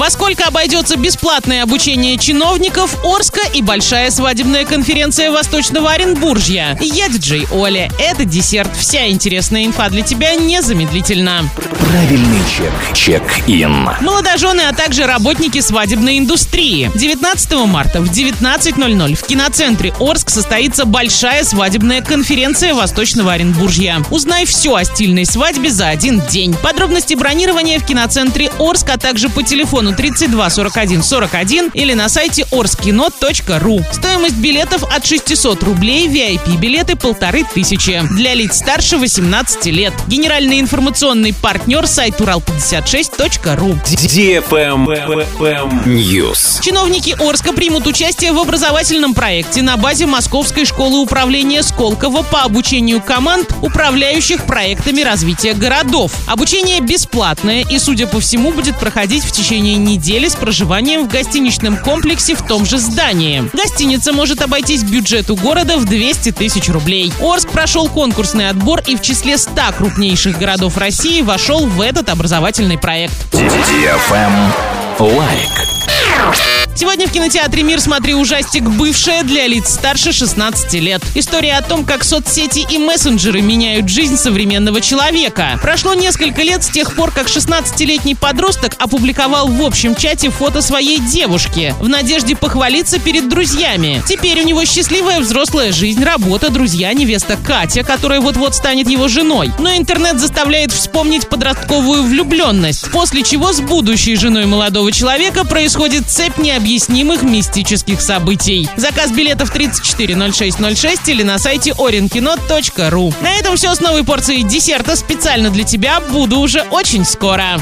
Во сколько обойдется бесплатное обучение чиновников Орска и большая свадебная конференция Восточного Оренбуржья? Я диджей Оля. Это десерт. Вся интересная инфа для тебя незамедлительно. Правильный чек. Чек-ин. Молодожены, а также работники свадебной индустрии. 19 марта в 19.00 в киноцентре Орск состоится большая свадебная конференция Восточного Оренбуржья. Узнай все о стильной свадьбе за один день. Подробности бронирования в киноцентре Орск, а также по телефону 32 41 41 или на сайте orskino.ru. Стоимость билетов от 600 рублей, VIP-билеты полторы тысячи. Для лиц старше 18 лет. Генеральный информационный партнер сайт урал56.ру. News. Чиновники Орска примут участие в образовательном проекте на базе Московской школы управления Сколково по обучению команд, управляющих проектами развития городов. Обучение бесплатное и, судя по всему, будет проходить в течение недели с проживанием в гостиничном комплексе в том же здании. Гостиница может обойтись бюджету города в 200 тысяч рублей. Орск прошел конкурсный отбор и в числе 100 крупнейших городов России вошел в этот образовательный проект. Лайк. Сегодня в кинотеатре «Мир» смотри ужастик «Бывшая» для лиц старше 16 лет. История о том, как соцсети и мессенджеры меняют жизнь современного человека. Прошло несколько лет с тех пор, как 16-летний подросток опубликовал в общем чате фото своей девушки в надежде похвалиться перед друзьями. Теперь у него счастливая взрослая жизнь, работа, друзья, невеста Катя, которая вот-вот станет его женой. Но интернет заставляет вспомнить подростковую влюбленность, после чего с будущей женой молодого человека происходит цепь необъяснимых мистических событий. Заказ билетов 340606 или на сайте orinkino.ru. На этом все с новой порцией десерта специально для тебя. Буду уже очень скоро.